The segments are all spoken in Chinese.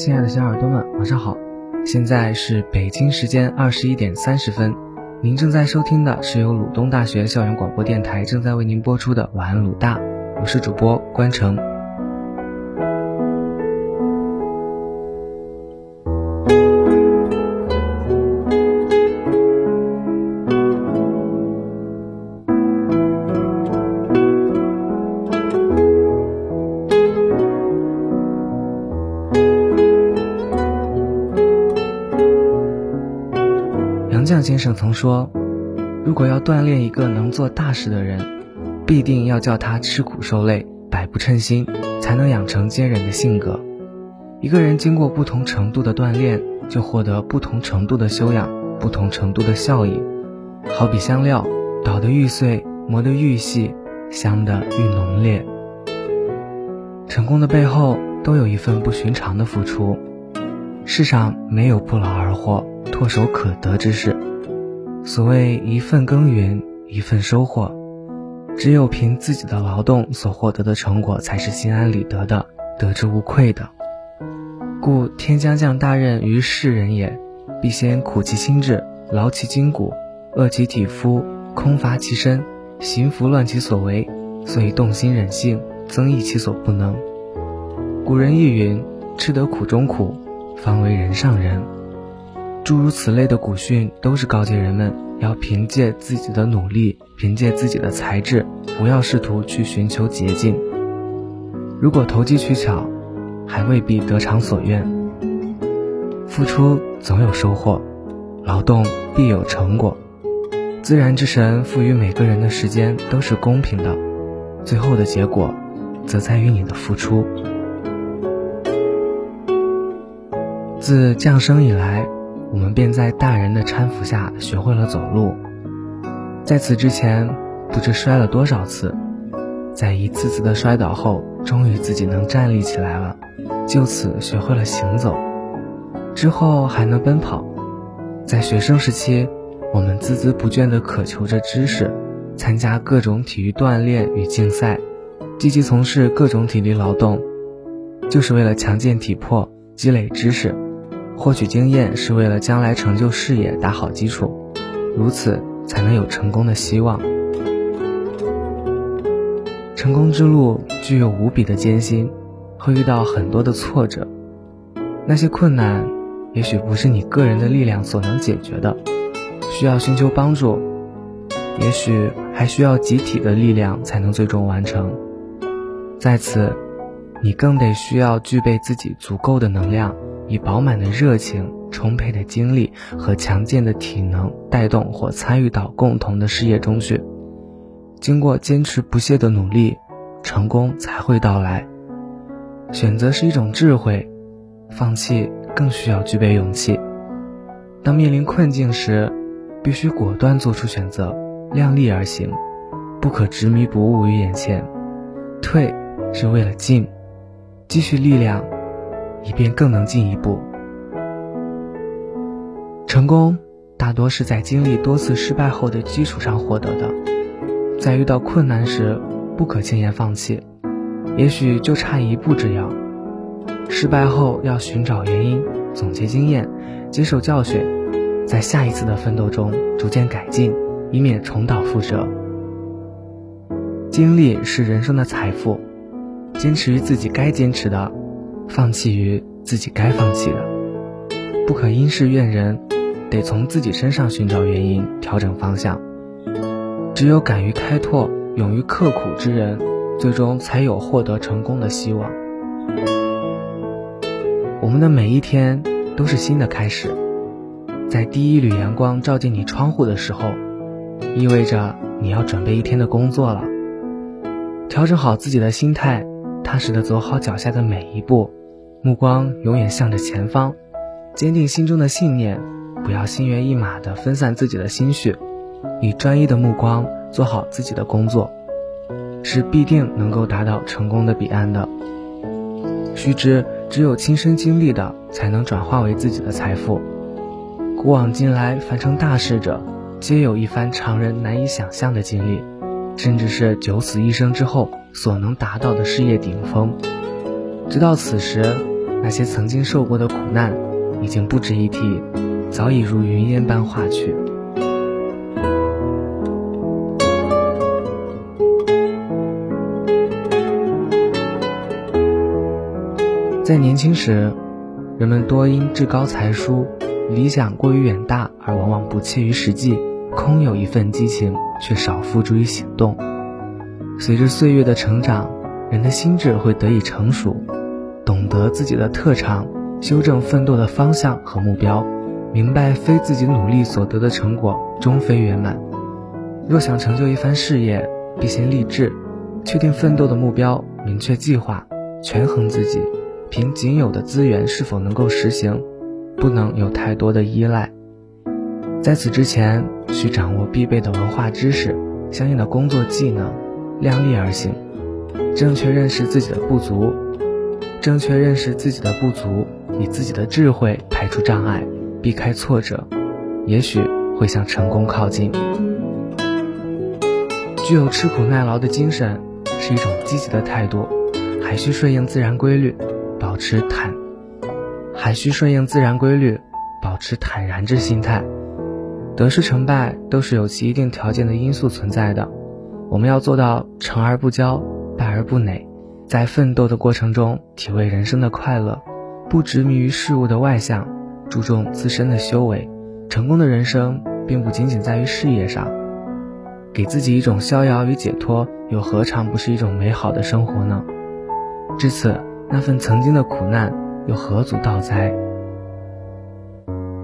亲爱的小耳朵们，晚上好！现在是北京时间二十一点三十分，您正在收听的是由鲁东大学校园广播电台正在为您播出的《晚安鲁大》，我是主播关成。杨绛先生曾说：“如果要锻炼一个能做大事的人，必定要叫他吃苦受累、百不称心，才能养成坚韧的性格。一个人经过不同程度的锻炼，就获得不同程度的修养、不同程度的效益。好比香料，捣得愈碎，磨得愈细，香得愈浓烈。成功的背后，都有一份不寻常的付出。世上没有不劳而获。”唾手可得之事，所谓一份耕耘一份收获，只有凭自己的劳动所获得的成果，才是心安理得的，得之无愧的。故天将降大任于世人也，必先苦其心志，劳其筋骨，饿其体肤，空乏其身，行拂乱其所为，所以动心忍性，增益其所不能。古人亦云：吃得苦中苦，方为人上人。诸如此类的古训，都是告诫人们要凭借自己的努力，凭借自己的才智，不要试图去寻求捷径。如果投机取巧，还未必得偿所愿。付出总有收获，劳动必有成果。自然之神赋予每个人的时间都是公平的，最后的结果，则在于你的付出。自降生以来。我们便在大人的搀扶下学会了走路，在此之前不知摔了多少次，在一次次的摔倒后，终于自己能站立起来了，就此学会了行走。之后还能奔跑。在学生时期，我们孜孜不倦地渴求着知识，参加各种体育锻炼与竞赛，积极从事各种体力劳动，就是为了强健体魄，积累知识。获取经验是为了将来成就事业打好基础，如此才能有成功的希望。成功之路具有无比的艰辛，会遇到很多的挫折。那些困难，也许不是你个人的力量所能解决的，需要寻求帮助。也许还需要集体的力量才能最终完成。在此，你更得需要具备自己足够的能量。以饱满的热情、充沛的精力和强健的体能带动或参与到共同的事业中去。经过坚持不懈的努力，成功才会到来。选择是一种智慧，放弃更需要具备勇气。当面临困境时，必须果断做出选择，量力而行，不可执迷不悟于眼前。退是为了进，积蓄力量。以便更能进一步。成功大多是在经历多次失败后的基础上获得的。在遇到困难时，不可轻言放弃，也许就差一步之遥。失败后要寻找原因，总结经验，接受教训，在下一次的奋斗中逐渐改进，以免重蹈覆辙。经历是人生的财富，坚持于自己该坚持的。放弃于自己该放弃的，不可因事怨人，得从自己身上寻找原因，调整方向。只有敢于开拓、勇于刻苦之人，最终才有获得成功的希望。我们的每一天都是新的开始，在第一缕阳光照进你窗户的时候，意味着你要准备一天的工作了。调整好自己的心态，踏实的走好脚下的每一步。目光永远向着前方，坚定心中的信念，不要心猿意马地分散自己的心绪，以专一的目光做好自己的工作，是必定能够达到成功的彼岸的。须知，只有亲身经历的，才能转化为自己的财富。古往今来，凡成大事者，皆有一番常人难以想象的经历，甚至是九死一生之后所能达到的事业顶峰。直到此时，那些曾经受过的苦难，已经不值一提，早已如云烟般化去。在年轻时，人们多因志高才疏、理想过于远大而往往不切于实际，空有一份激情，却少付诸于行动。随着岁月的成长，人的心智会得以成熟，懂得自己的特长，修正奋斗的方向和目标，明白非自己努力所得的成果终非圆满。若想成就一番事业，必先立志，确定奋斗的目标，明确计划，权衡自己。凭仅有的资源是否能够实行，不能有太多的依赖。在此之前，需掌握必备的文化知识、相应的工作技能，量力而行，正确认识自己的不足，正确认识自己的不足，以自己的智慧排除障碍，避开挫折，也许会向成功靠近。具有吃苦耐劳的精神，是一种积极的态度，还需顺应自然规律。保持坦，还需顺应自然规律，保持坦然之心态。得失成败都是有其一定条件的因素存在的，我们要做到成而不骄，败而不馁，在奋斗的过程中体味人生的快乐，不执迷于事物的外向，注重自身的修为。成功的人生并不仅仅在于事业上，给自己一种逍遥与解脱，又何尝不是一种美好的生活呢？至此。那份曾经的苦难又何足道哉？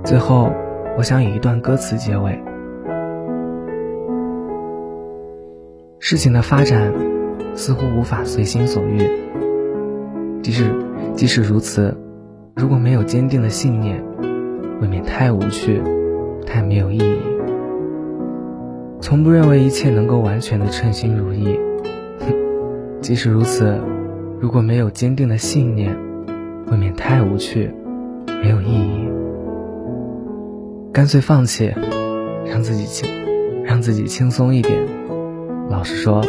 最后，我想以一段歌词结尾：事情的发展似乎无法随心所欲，即使即使如此，如果没有坚定的信念，未免太无趣，太没有意义。从不认为一切能够完全的称心如意，哼，即使如此。如果没有坚定的信念，未免太无趣，没有意义。干脆放弃，让自己轻，让自己轻松一点。老实说，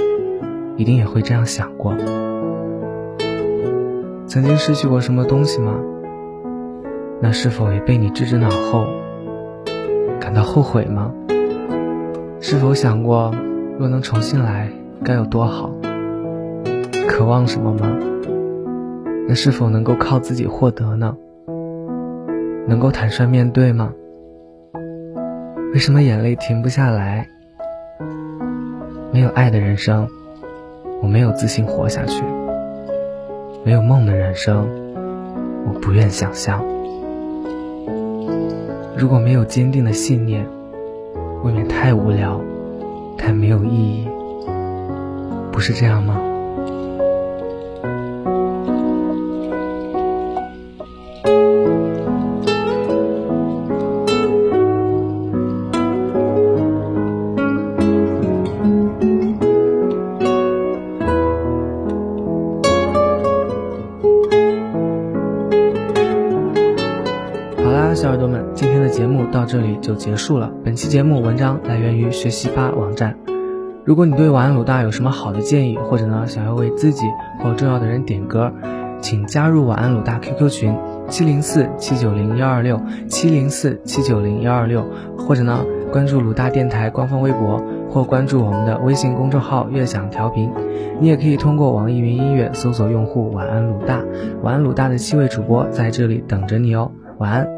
一定也会这样想过。曾经失去过什么东西吗？那是否也被你置之脑后？感到后悔吗？是否想过，若能重新来，该有多好？渴望什么吗？那是否能够靠自己获得呢？能够坦率面对吗？为什么眼泪停不下来？没有爱的人生，我没有自信活下去；没有梦的人生，我不愿想象。如果没有坚定的信念，未免太无聊，太没有意义，不是这样吗？这里就结束了。本期节目文章来源于学习吧网站。如果你对晚安鲁大有什么好的建议，或者呢想要为自己或重要的人点歌，请加入晚安鲁大 QQ 群七零四七九零幺二六七零四七九零幺二六，或者呢关注鲁大电台官方微博或关注我们的微信公众号悦享调频。你也可以通过网易云音乐搜索用户晚安鲁大，晚安鲁大的七位主播在这里等着你哦。晚安。